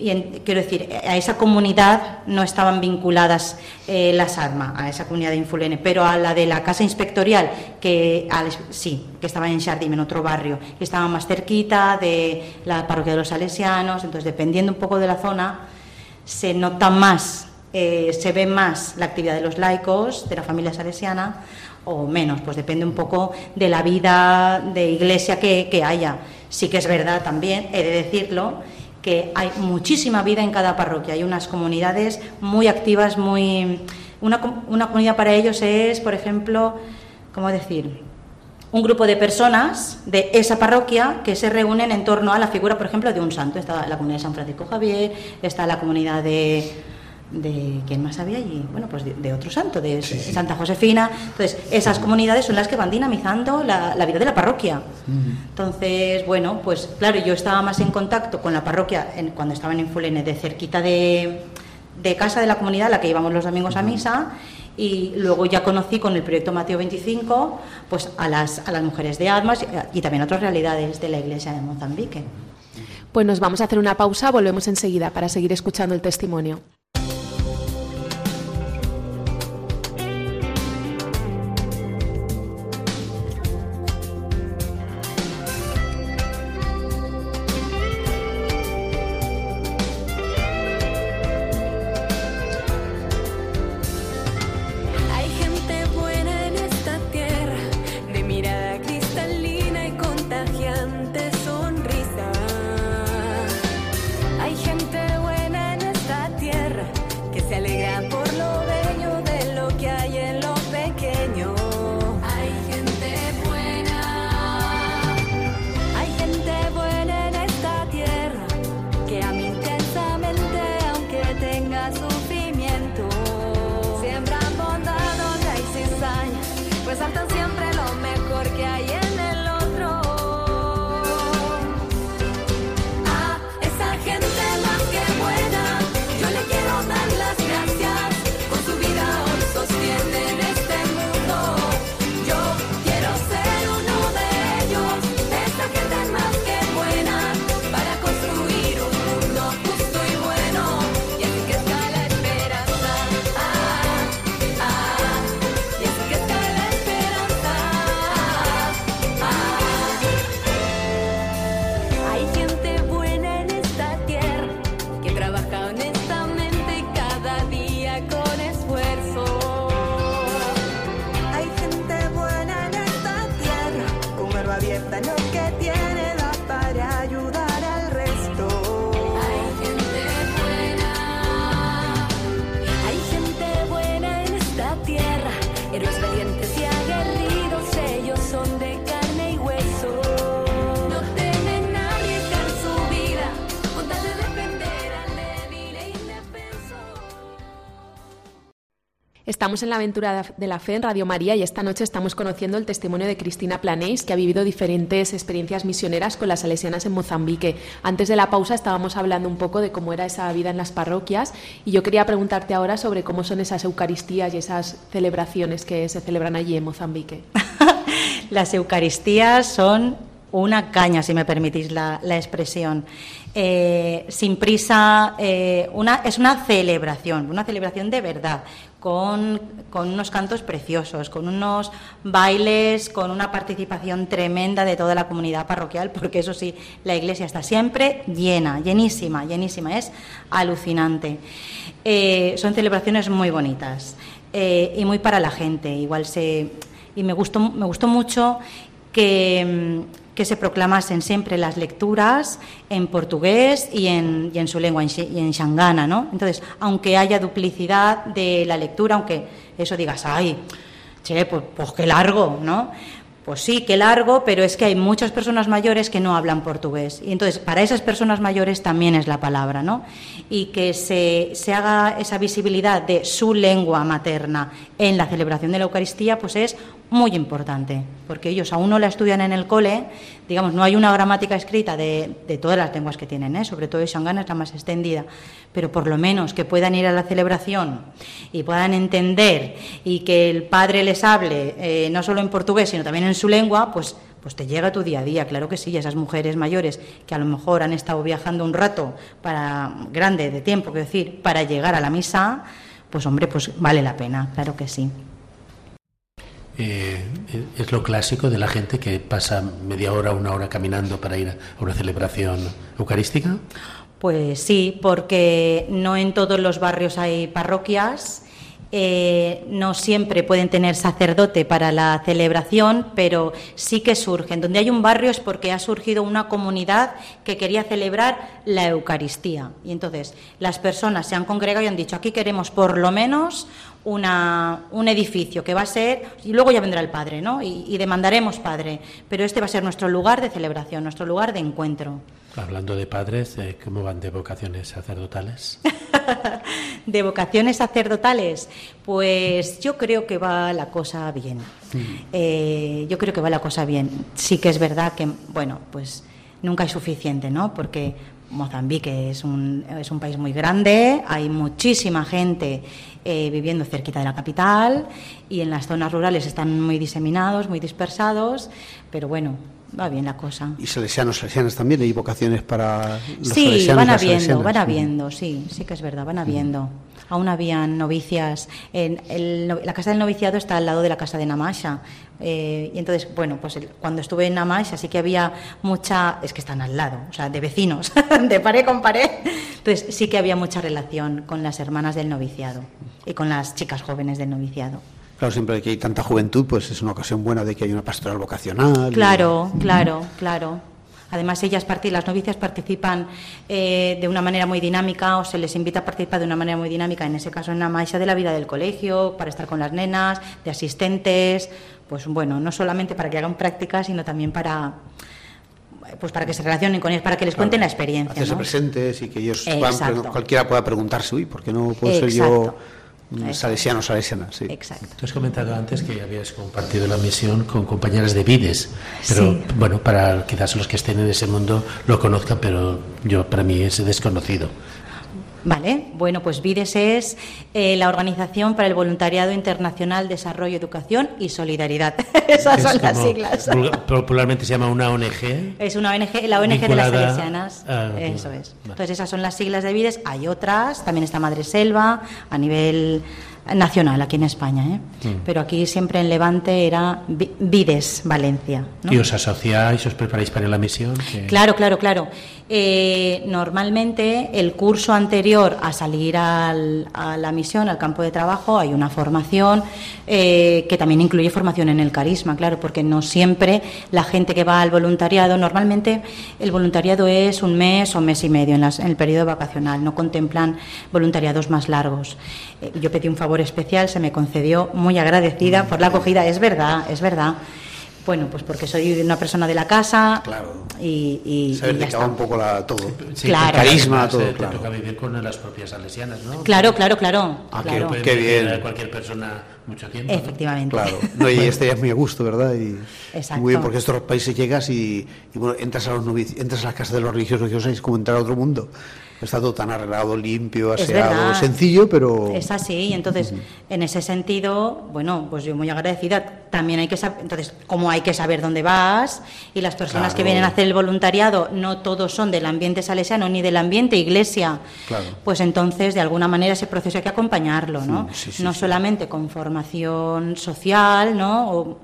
y quiero decir, a esa comunidad no estaban vinculadas eh, las armas, a esa comunidad de Infulene, pero a la de la casa inspectorial, que sí, que estaba en Shardim, en otro barrio, que estaba más cerquita de la parroquia de los salesianos, entonces dependiendo un poco de la zona, se nota más, eh, se ve más la actividad de los laicos, de la familia salesiana, o menos, pues depende un poco de la vida de iglesia que haya. Sí que es verdad también, he de decirlo, que hay muchísima vida en cada parroquia, hay unas comunidades muy activas, muy... Una, una comunidad para ellos es, por ejemplo, ¿cómo decir? un grupo de personas de esa parroquia que se reúnen en torno a la figura, por ejemplo, de un santo. Está la comunidad de San Francisco Javier, está la comunidad de, de ¿quién más había allí? Bueno, pues de, otro santo, de Santa Josefina. Entonces, esas comunidades son las que van dinamizando la, vida de la parroquia. Entonces, bueno, pues claro, yo estaba más en contacto con la parroquia cuando estaba en Infulene, de cerquita de, de casa de la comunidad, a la que íbamos los domingos a misa, y luego ya conocí con el proyecto Mateo 25 pues a las, a las mujeres de Admas y también otras realidades de la iglesia de Mozambique. Pues nos vamos a hacer una pausa, volvemos enseguida para seguir escuchando el testimonio. Estamos en la aventura de la fe en Radio María y esta noche estamos conociendo el testimonio de Cristina Planéis, que ha vivido diferentes experiencias misioneras con las salesianas en Mozambique. Antes de la pausa estábamos hablando un poco de cómo era esa vida en las parroquias y yo quería preguntarte ahora sobre cómo son esas Eucaristías y esas celebraciones que se celebran allí en Mozambique. las Eucaristías son una caña, si me permitís la, expresión. Eh, sin prisa, eh, una, es una celebración, una celebración de verdad, con, unos cantos preciosos, con unos bailes, con una participación tremenda de toda la comunidad parroquial, porque eso sí, la iglesia está siempre llena, llenísima, llenísima, es alucinante. Eh, son celebraciones muy bonitas y muy para la gente, igual se... Y me gustó, me gustó mucho que, que se proclamasen siempre las lecturas en portugués y en, y en su lengua, y en shangana, ¿no? Entonces, aunque haya duplicidad de la lectura, aunque eso digas, ay, che, pues, pues qué largo, ¿no? Pues sí, qué largo, pero es que hay muchas personas mayores que no hablan portugués. Y entonces, para esas personas mayores también es la palabra, ¿no? Y que se, se haga esa visibilidad de su lengua materna en la celebración de la Eucaristía, pues es muy importante, porque ellos aún no la estudian en el cole, digamos, no hay una gramática escrita de, de todas las lenguas que tienen, ¿eh? sobre todo Shangana es la más extendida, pero por lo menos que puedan ir a la celebración y puedan entender y que el padre les hable eh, no solo en portugués, sino también en su lengua, pues pues te llega tu día a día, claro que sí, esas mujeres mayores que a lo mejor han estado viajando un rato para grande de tiempo, quiero decir, para llegar a la misa, pues hombre, pues vale la pena, claro que sí. Eh, es lo clásico de la gente que pasa media hora, una hora caminando para ir a una celebración eucarística. Pues sí, porque no en todos los barrios hay parroquias eh, no siempre pueden tener sacerdote para la celebración, pero sí que surgen. Donde hay un barrio es porque ha surgido una comunidad que quería celebrar la Eucaristía. Y entonces las personas se han congregado y han dicho, aquí queremos por lo menos una, un edificio que va a ser, y luego ya vendrá el Padre, ¿no? Y, y demandaremos Padre, pero este va a ser nuestro lugar de celebración, nuestro lugar de encuentro. Hablando de padres, eh, ¿cómo van de vocaciones sacerdotales? de vocaciones sacerdotales, pues yo creo que va la cosa bien. Eh, yo creo que va la cosa bien. Sí que es verdad que, bueno, pues nunca es suficiente, ¿no? Porque Mozambique es un, es un país muy grande, hay muchísima gente eh, viviendo cerquita de la capital y en las zonas rurales están muy diseminados, muy dispersados, pero bueno, va bien la cosa. Y salesianos, salesianas también, hay vocaciones para los Sí, salesianos van habiendo, van habiendo, sí, sí que es verdad, van habiendo. Aún habían novicias. En el la casa del noviciado está al lado de la casa de Namasha. eh, y entonces, bueno, pues el- cuando estuve en Namasha sí que había mucha. Es que están al lado, o sea, de vecinos, de pared con pared. Entonces sí que había mucha relación con las hermanas del noviciado y con las chicas jóvenes del noviciado. Claro, siempre que hay tanta juventud, pues es una ocasión buena de que haya una pastoral vocacional. y- Claro, claro, claro. Además, ellas las novicias participan eh, de una manera muy dinámica o se les invita a participar de una manera muy dinámica, en ese caso en la marcha de la vida del colegio, para estar con las nenas, de asistentes, pues bueno, no solamente para que hagan prácticas, sino también para pues para que se relacionen con ellos, para que les cuenten la experiencia. Hacerse ¿no? presentes y que ellos puedan cualquiera pueda preguntarse, uy, ¿por qué no puedo ser yo. Salesiano salesiana? Sí. Exacto. Tú has comentado antes que habías compartido la misión con compañeras de Vides, pero Sí. bueno, para quizás los que estén en ese mundo lo conozcan, pero yo para mí es desconocido. Vale, bueno, pues VIDES es eh, la Organización para el Voluntariado Internacional, Desarrollo, Educación y Solidaridad. Esas Es son las siglas. Popularmente se llama una ONG. Es una ONG, la ONG de las Salesianas. a- Eso es. Vale. Entonces, esas son las siglas de Vides. Hay otras, también está Madre Selva, a nivel nacional aquí en España. ¿eh? Mm. Pero aquí siempre en Levante era Vi- Vides Valencia. ¿no? ¿Y os asociáis, os preparáis para la misión? Que- Claro, claro, claro. Eh, normalmente el curso anterior a salir al- a la misión, al campo de trabajo, hay una formación eh, que también incluye formación en el carisma, claro, porque no siempre la gente que va al voluntariado, normalmente el voluntariado es un mes o mes y medio en, las- en el periodo vacacional, no contemplan voluntariados más largos. Eh, yo pedí un favor especial, se me concedió, muy agradecida por la acogida, es verdad, es verdad. Bueno, pues porque soy una persona de la casa Claro. y, y- Saber y ya está. un poco la, todo. Sí, Claro. porque Carisma, todo, eh, claro. Te toca vivir con las propias salesianas, ¿no? Claro, claro, claro. Ah, qué claro. Puede Qué bien. cualquier persona mucho tiempo. ¿no? Efectivamente. Claro, no, y estarías muy a gusto, ¿verdad? Y Exacto. Muy bien, porque a estos países llegas y, y, bueno, entras a los novici- entras a las casas de los religiosos religiosos y es como entrar a otro mundo. Está todo tan arreglado, limpio, aseado, sencillo, pero Es así, y entonces, en ese sentido, bueno, pues yo muy agradecida. También hay que saber, entonces, como hay que saber dónde vas, y las personas que vienen a hacer el voluntariado no todos son del ambiente salesiano ni del ambiente iglesia, Claro. pues entonces, de alguna manera, ese proceso hay que acompañarlo, ¿no? Sí, sí, no solamente con formación social, ¿no? O-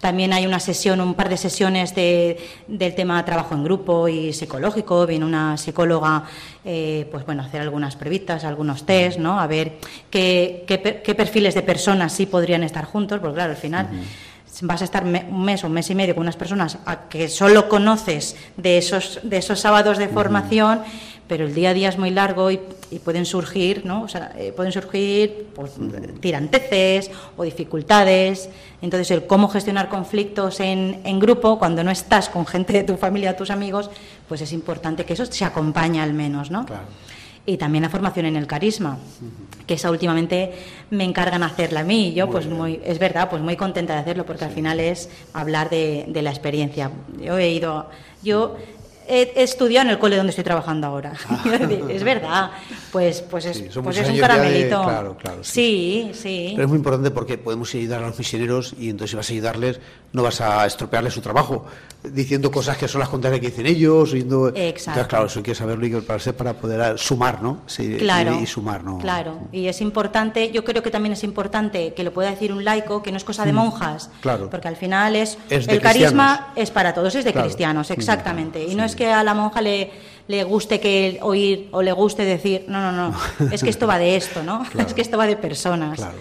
también hay una sesión, un par de sesiones de, del tema trabajo en grupo y psicológico. Viene una psicóloga, eh, pues bueno, a hacer algunas previstas, algunos test, ¿no? A ver qué, qué qué perfiles de personas sí podrían estar juntos, porque claro, al final vas a estar un mes o un mes y medio con unas personas a que solo conoces de esos, de esos sábados de formación, pero el día a día es muy largo y, y pueden surgir, ¿no? O sea, eh, pueden surgir pues, tiranteces o dificultades. Entonces, el cómo gestionar conflictos en, en grupo, cuando no estás con gente de tu familia, tus amigos, pues es importante que eso se acompañe al menos, ¿no? Claro. Y también la formación en el carisma, que esa últimamente me encargan hacerla a mí. Y yo, pues muy, es verdad, pues muy contenta de hacerlo, porque al final es hablar de, de la experiencia. Yo he ido, yo he, estudiado en el cole donde estoy trabajando ahora. es verdad, pues, pues es, Sí, pues es un ya de- caramelito. claro, claro, sí, sí, sí. Pero es muy importante porque podemos ayudar a los misioneros y entonces vas a ayudarles no vas a estropearles su trabajo diciendo cosas que son las contrarias que dicen ellos. Oyendo... Exacto. Entonces, claro, eso hay que saberlo y que para, poder sumar, ¿no? Sí, Claro, y, y sumar, ¿no? claro. Y es importante, yo creo que también es importante que lo pueda decir un laico, que no es cosa de monjas, Mm, claro. porque al final es, Es el carisma cristianos. es para todos, es de Claro. cristianos, Mm, exactamente. Y no es que a la monja le, le guste que oír o le guste decir, no, no, no, es que esto va de esto, ¿no? Es que esto va de personas. Claro.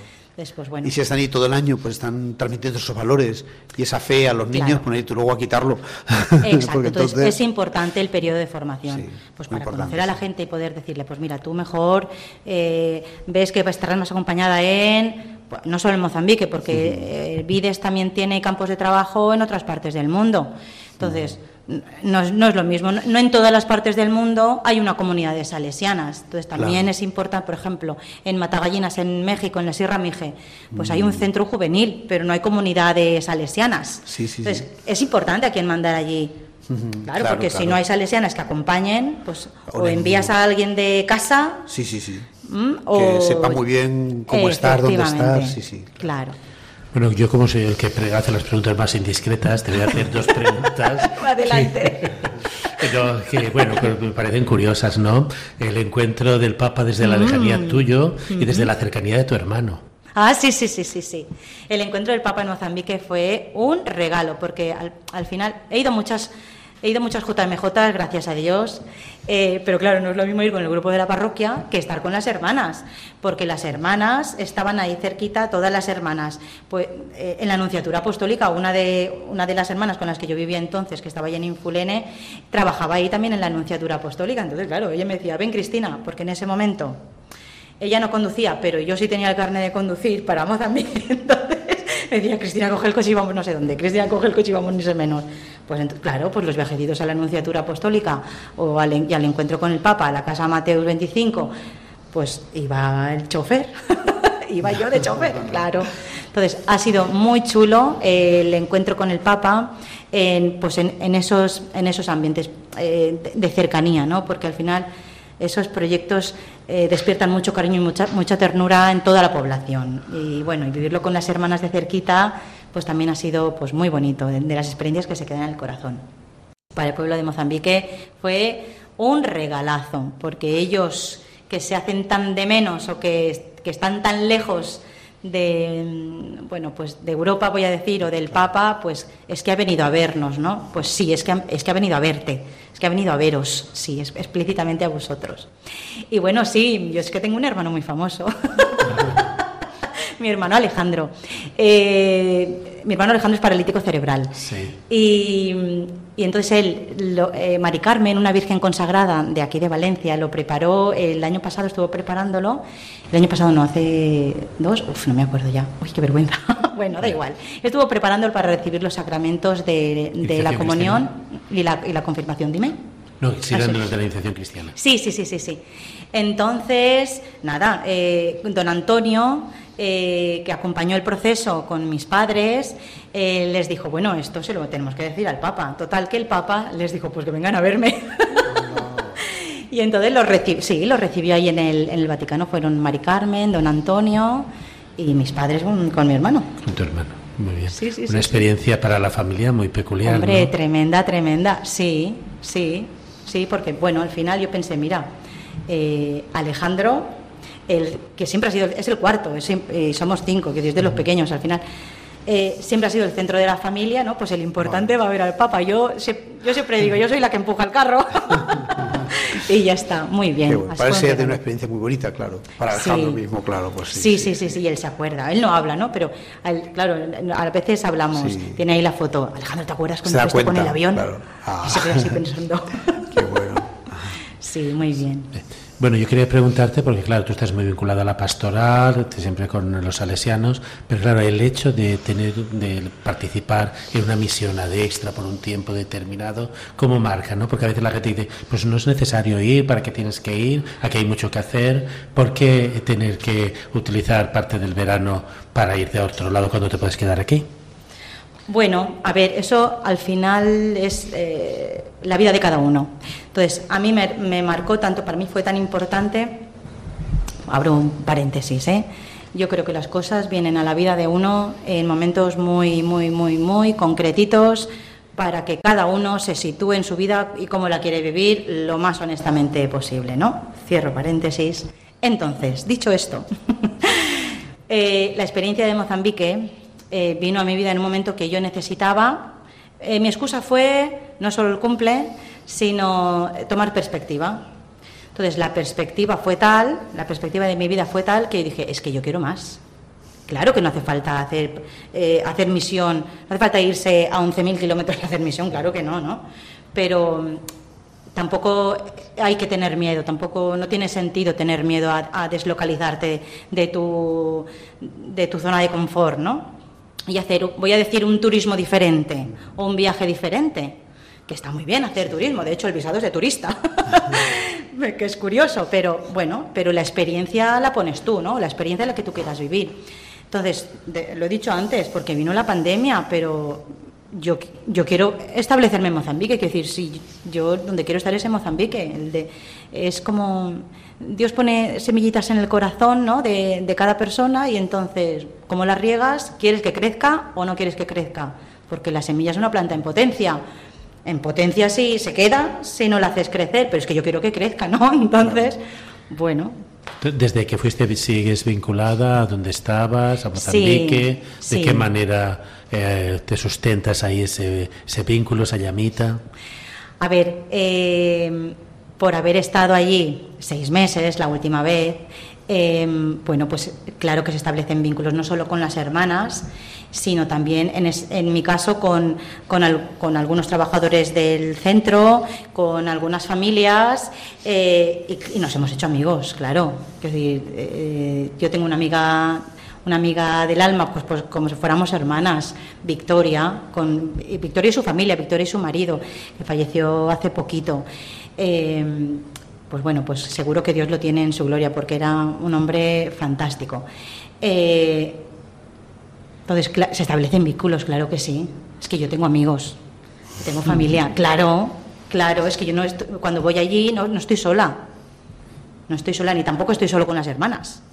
Bueno. Y si están ahí todo el año, pues están transmitiendo esos valores y esa fe a los niños, Claro. pues tú luego a quitarlo. Exacto, entonces, entonces- es importante el periodo de formación, Sí, pues para conocer a la sí. gente y poder decirle, pues mira, tú mejor eh, ves que estarás más acompañada en, pues, no solo en Mozambique, porque eh, Vides también tiene campos de trabajo en otras partes del mundo. Entonces, no, es- no es lo mismo, no, no en todas las partes del mundo hay una comunidad de salesianas. Entonces, también Claro. es importante, por ejemplo, en Matagallinas, en México, en la Sierra Mije, pues Mm. hay un centro juvenil, pero no hay comunidad de salesianas. Sí, sí, Entonces, sí. es importante a quién mandar allí. Claro, claro, porque si no hay salesianas que acompañen, pues O envías a alguien de casa Sí, sí, sí. ¿m? Que o sepa muy bien cómo estar, dónde estar. Sí, sí. Claro. Bueno, yo como soy el que hace las preguntas más indiscretas, te voy a hacer dos preguntas. Adelante. Que, bueno, que me parecen curiosas, ¿no? El encuentro del Papa desde la lejanía Mm. tuyo y desde la cercanía de tu hermano. Ah, sí, sí, sí, sí, sí. El encuentro del Papa en Mozambique fue un regalo, porque al, al final he ido a muchas, he ido muchas JMJ, gracias a Dios, eh, pero claro, no es lo mismo ir con el grupo de la parroquia que estar con las hermanas, porque las hermanas estaban ahí cerquita, todas las hermanas. Pues eh, en la Anunciatura Apostólica, una de, una de las hermanas con las que yo vivía entonces, que estaba allí en Infulene, trabajaba ahí también en la Anunciatura Apostólica. Entonces, claro, ella me decía, ven Cristina, porque en ese momento ella no conducía, pero yo sí tenía el carnet de conducir para Mozambique. Entonces me decía, Cristina, coge el coche y vamos no sé dónde. Cristina, coge el coche y vamos ni sé menos. Pues claro, pues los viajecitos a la Anunciatura Apostólica o al, y al encuentro con el Papa, a la casa Mateus 25, pues iba el chofer. iba yo de chofer, claro. Entonces, ha sido muy chulo eh, el encuentro con el Papa en, pues en, en esos, en esos ambientes eh, de, de cercanía, ¿no? Porque al final esos proyectos eh, despiertan mucho cariño y mucha, mucha ternura en toda la población. Y bueno, y vivirlo con las hermanas de cerquita, pues también ha sido pues muy bonito, de, de las experiencias que se quedan en el corazón. Para el pueblo de Mozambique fue un regalazo, porque ellos que se hacen tan de menos o que, que están tan lejos de bueno pues de Europa voy a decir o del Papa pues es que ha venido a vernos no pues sí es que ha- es que ha venido a verte es que ha venido a veros sí es- explícitamente a vosotros. Y bueno sí yo es que tengo un hermano muy famoso mi hermano Alejandro Eh, mi hermano Alejandro es paralítico cerebral Sí. y, y entonces él, lo- eh, Mari Carmen, una virgen consagrada de aquí de Valencia, lo preparó el año pasado, estuvo preparándolo. El año pasado no, hace dos, uf, no me acuerdo ya. Uy, qué vergüenza. bueno, da igual. Estuvo preparándolo para recibir los sacramentos de, de la comunión y la, y la confirmación. Dime. No, sí eran los de la iniciación cristiana. Sí, sí, sí, sí, sí. Entonces, nada, eh, don Antonio, eh, que acompañó el proceso con mis padres, eh, les dijo, bueno, esto se lo tenemos que decir al Papa. Total, que el Papa les dijo, pues que vengan a verme. y entonces los recibió, sí, los recibió ahí en el, en el Vaticano, fueron Mari Carmen, don Antonio y mis padres con, con mi hermano. Con tu hermano. Muy bien. Sí, sí, Una sí, experiencia para la familia muy peculiar. Hombre, ¿no? tremenda, tremenda. Sí, sí, sí, porque bueno, al final yo pensé, mira, eh, Alejandro, el que siempre ha sido, es el cuarto, es eh, somos cinco, que desde los pequeños al final. eh, siempre ha sido el centro de la familia, ¿no? Pues el importante va a ver al Papa. Yo, se- yo siempre digo, yo soy la que empuja el carro. y ya está, muy bien. Bueno. Ser un de una experiencia muy bonita, claro. Para Sí. Alejandro mismo, claro, pues sí. Sí, sí, sí, sí, él se acuerda. Él no habla, ¿no? Pero, al- claro, a veces hablamos. Sí. Tiene ahí la foto. Alejandro, ¿te acuerdas cuando fuiste con el avión? claro. Ah. Y se queda así pensando. Qué bueno. sí, muy bien. Bueno, yo quería preguntarte, porque claro, tú estás muy vinculado a la pastoral, siempre con los salesianos, pero claro, el hecho de tener, de participar en una misión ad extra por un tiempo determinado, ¿cómo marca? ¿no? Porque a veces la gente dice, pues no es necesario ir, ¿para qué tienes que ir? Aquí hay mucho que hacer, ¿por qué tener que utilizar parte del verano para irte a otro lado cuando te puedes quedar aquí? Bueno, a ver, eso al final es eh, la vida de cada uno. Entonces, a mí me, marcó tanto, para mí fue tan importante, abro un paréntesis, ¿eh? Yo creo que las cosas vienen a la vida de uno en momentos muy, muy, muy, muy concretitos para que cada uno se sitúe en su vida y cómo la quiere vivir lo más honestamente posible, ¿no? Cierro paréntesis. Entonces, dicho esto, eh, la experiencia de Mozambique eh, vino a mi vida en un momento que yo necesitaba. Eh, mi excusa fue no solo el cumple, sino tomar perspectiva. Entonces la perspectiva fue tal, la perspectiva de mi vida fue tal que dije, es que yo quiero más. Claro que no hace falta hacer, eh, hacer misión, no hace falta irse a 11.000 kilómetros a hacer misión, claro que no, ¿no? Pero mm, tampoco hay que tener miedo, tampoco no tiene sentido tener miedo a, deslocalizarte de tu, de tu zona de confort, ¿no? Y hacer, voy a decir, un turismo diferente o un viaje diferente, que está muy bien hacer turismo, de hecho el visado es de turista. que es curioso, pero bueno, pero la experiencia la pones tú, ¿no? La experiencia es la que tú quieras vivir. Entonces, lo he dicho antes, porque vino la pandemia, pero yo, yo quiero establecerme en Mozambique, quiero decir, si yo donde quiero estar es en Mozambique, el de, es como Dios pone semillitas en el corazón ¿no? de, de cada persona y entonces, como las riegas, ¿quieres que crezca o no quieres que crezca? Porque la semilla es una planta en potencia en potencia sí se queda si no la haces crecer, pero es que yo quiero que crezca, ¿no? Entonces, bueno. Desde que fuiste, sigues vinculada a donde estabas, a Mozambique, ¿de qué manera eh, te sustentas ahí ese, vínculo, esa llamita? A ver, eh, por haber estado allí seis meses la última vez, eh, bueno, pues claro que se establecen vínculos no solo con las hermanas, sino también, en, en mi caso, con, con, algunos trabajadores del centro, con algunas familias, eh, y, nos hemos hecho amigos, claro. eh, yo tengo una amiga una amiga del alma, pues, pues, como si fuéramos hermanas, Victoria, con Victoria y su familia, Victoria y su marido, que falleció hace poquito. Eh, pues bueno, pues seguro que Dios lo tiene en su gloria, porque era un hombre fantástico. Entonces, se establecen vínculos, claro que sí. Es que yo tengo amigos, tengo familia, claro, claro, es que yo no cuando voy allí no, no estoy sola. No estoy sola ni tampoco estoy solo con las hermanas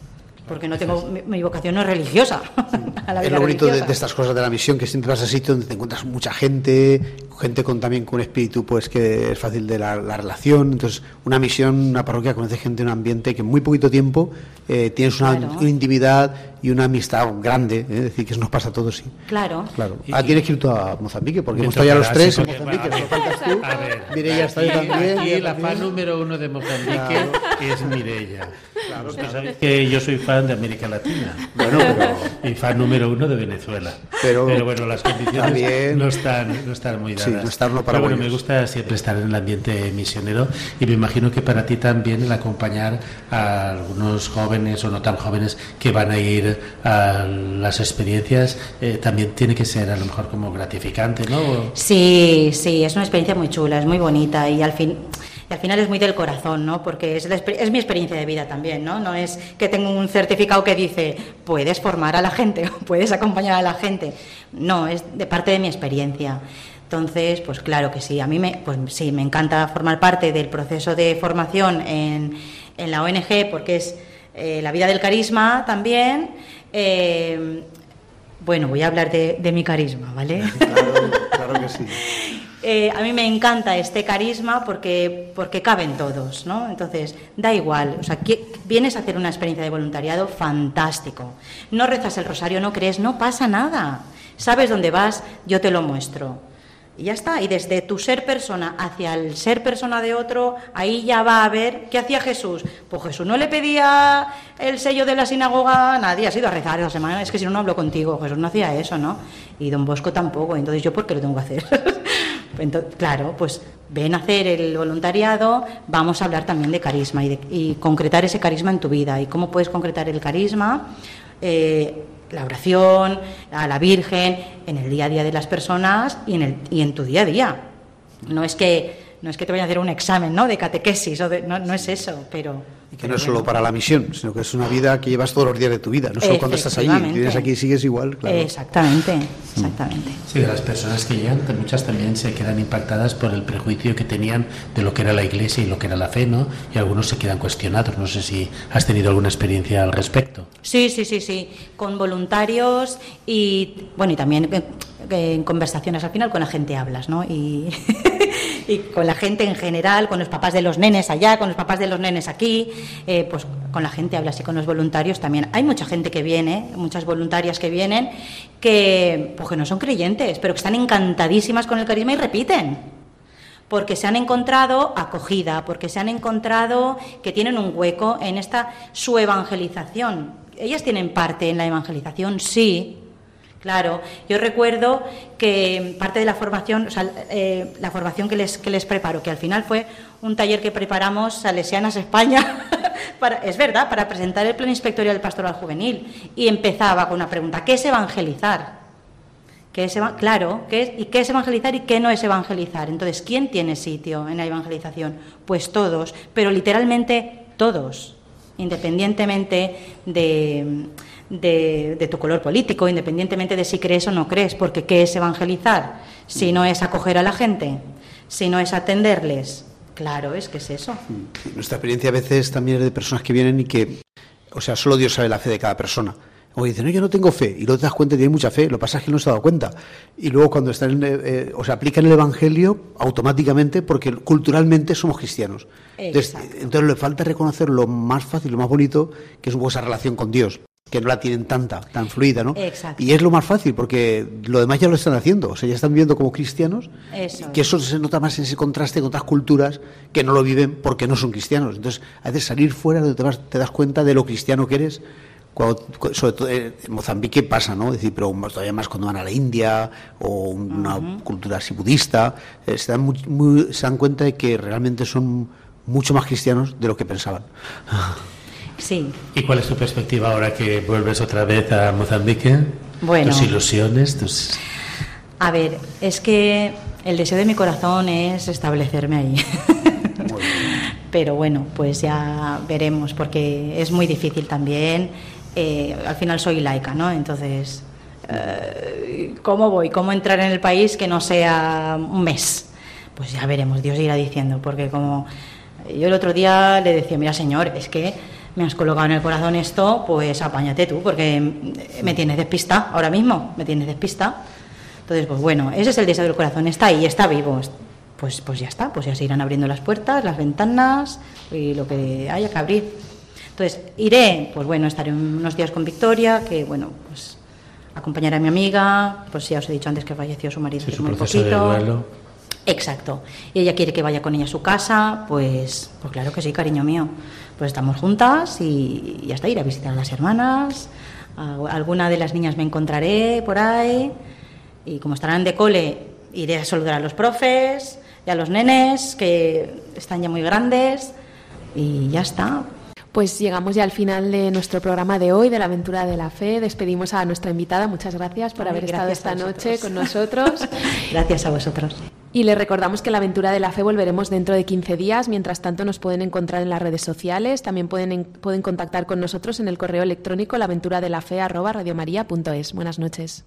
porque no tengo mi, vocación no es religiosa. es lo bonito de, estas cosas de la misión, que siempre vas a sitios donde te encuentras mucha gente, gente con también con un espíritu pues que es fácil de la, relación. Entonces, una misión, una parroquia, conoce gente en un ambiente que en muy poquito tiempo eh, tienes una, intimidad y una amistad grande, ¿eh? es decir, que eso nos pasa a todos, sí. Claro. claro. Ah, tienes que ir tú a Mozambique, porque hemos estado ya los tres en Mozambique, no faltas tú. A ver, Mireia está ahí también. Aquí la fan número uno de Mozambique es Mireia. Claro, sabéis que yo soy fan de América Latina. Bueno, y fan número uno de Venezuela. Pero, bueno, las condiciones no están, no están muy dadas. Sí, no para bueno, me gusta siempre estar en el ambiente misionero y me imagino que para ti también el acompañar a algunos jóvenes o no tan jóvenes que van a ir a las experiencias eh, también tiene que ser a lo mejor como gratificante, ¿no? Sí, sí, es una experiencia muy chula, es muy bonita y al fin y al final es muy del corazón, ¿no? Porque es, mi experiencia de vida también, ¿no? No es que tengo un certificado que dice, puedes formar a la gente, puedes acompañar a la gente. No, es de parte de mi experiencia. Entonces, pues claro que sí, a mí me, pues sí, me encanta formar parte del proceso de formación en, en la ONG porque es eh, la vida del carisma también. Eh, bueno, voy a hablar de, de mi carisma, ¿vale? Claro, claro que sí. Eh, a mí me encanta este carisma porque, porque caben todos, ¿no? Entonces, da igual, o sea, vienes a hacer una experiencia de voluntariado fantástico. No rezas el rosario, no crees, no pasa nada. Sabes dónde vas, yo te lo muestro. Y ya está, y desde tu ser persona hacia el ser persona de otro, ahí ya va a ver qué hacía Jesús. Pues Jesús no le pedía el sello de la sinagoga nadie, ha sido a rezar esa semana, es que si no, no hablo contigo, Jesús no hacía eso, ¿no? Y don Bosco tampoco, entonces yo, ¿por qué lo tengo que hacer? claro, pues ven a hacer el voluntariado, vamos a hablar también de carisma y, concretar ese carisma en tu vida. ¿Y cómo puedes concretar el carisma? Eh, la oración, a la Virgen, en el día a día de las personas y en, el, y en tu día a día. No es que no es que te vayan a hacer un examen ¿no? de catequesis, o no, no es eso, pero y que no es solo para la misión, sino que es una vida que llevas todos los días de tu vida, no solo cuando estás allí, vienes aquí y sigues igual. Claro. Exactamente, exactamente. Sí, de las personas que llegan, muchas también se quedan impactadas por el prejuicio que tenían de lo que era la iglesia y lo que era la fe, ¿no? Y algunos se quedan cuestionados. No sé si has tenido alguna experiencia al respecto. Sí, sí, sí, sí, con voluntarios y, bueno, y también en conversaciones al final con la gente hablas, ¿no? Y, y, con la gente en general, con los papás de los nenes allá, con los papás de los nenes aquí, eh, pues con la gente hablas y con los voluntarios también. Hay mucha gente que viene, muchas voluntarias que vienen, que, pues que no son creyentes, pero que están encantadísimas con el carisma y repiten. porque se han encontrado acogida, porque se han encontrado que tienen un hueco en esta su evangelización. Ellas tienen parte en la evangelización, sí, Claro, yo recuerdo que parte de la formación, o sea, eh, la formación que les, preparo, que al final fue un taller que preparamos Salesianas España, para, es verdad, para presentar el plan inspectorial pastoral juvenil. Y empezaba con una pregunta, ¿qué es evangelizar? ¿Qué es, claro, ¿qué es, ¿y qué es evangelizar y qué no es evangelizar? Entonces, ¿quién tiene sitio en la evangelización? Pues todos, pero literalmente todos, independientemente de de, tu color político, independientemente de si crees o no crees, porque ¿qué es evangelizar? Si no es acoger a la gente, si no es atenderles. Claro, es que es eso. Nuestra experiencia a veces también es de personas que vienen y que, o sea, solo Dios sabe la fe de cada persona. O dicen, no, yo no tengo fe, y luego te das cuenta que tiene mucha fe, lo que pasa es que no se ha dado cuenta. Y luego cuando están, eh, o sea, aplican el Evangelio automáticamente porque culturalmente somos cristianos. Entonces, entonces, le falta reconocer lo más fácil, lo más bonito, que es un poco esa relación con Dios que no la tienen tanta, tan fluida, ¿no? Exacto. Y es lo más fácil, porque lo demás ya lo están haciendo, o sea, ya están viviendo como cristianos, que eso se nota más en ese contraste con otras culturas que no lo viven porque no son cristianos. Entonces, a veces salir fuera te, te das cuenta de lo cristiano que eres, sobre todo en Mozambique pasa, ¿no? Es decir, pero todavía más cuando van a la India o una cultura así budista, eh, se, dan se dan cuenta de que realmente son mucho más cristianos de lo que pensaban. Sí. ¿Y cuál es tu perspectiva ahora que vuelves otra vez a Mozambique? Bueno. ¿Tus ilusiones? Tus... A ver, es que el deseo de mi corazón es establecerme allí. Pero bueno, pues ya veremos, porque es muy difícil también. Eh, al final soy laica, ¿no? Entonces, eh, ¿cómo voy? ¿Cómo entrar en el país que no sea un mes? Pues ya veremos, Dios irá diciendo, porque como yo el otro día le decía, mira señor, es que me has colocado en el corazón esto, pues apáñate tú, porque me tienes despista ahora mismo, me tienes despista. Entonces, pues bueno, ese es el deseo del corazón, está ahí, está vivo. Pues, pues ya está, pues ya se irán abriendo las puertas, las ventanas y lo que haya que abrir. Entonces, iré, pues bueno, estaré unos días con Victoria, que bueno, pues acompañaré a mi amiga, pues ya os he dicho antes que falleció su marido hace muy poquito. Exacto. Y ella quiere que vaya con ella a su casa, pues, pues claro que sí, cariño mío. Pues estamos juntas y, ya está, ir a visitar a las hermanas. alguna de las niñas me encontraré por ahí. Y como estarán de cole, iré a saludar a los profes y a los nenes, que están ya muy grandes. Y ya está. Pues llegamos ya al final de nuestro programa de hoy, de la aventura de la fe. Despedimos a nuestra invitada. Muchas gracias por haber estado esta noche con nosotros. gracias a vosotros. Y les recordamos que la aventura de la fe volveremos dentro de 15 días. Mientras tanto, nos pueden encontrar en las redes sociales. También pueden, pueden contactar con nosotros en el correo electrónico laventuradelafe.es. Buenas noches.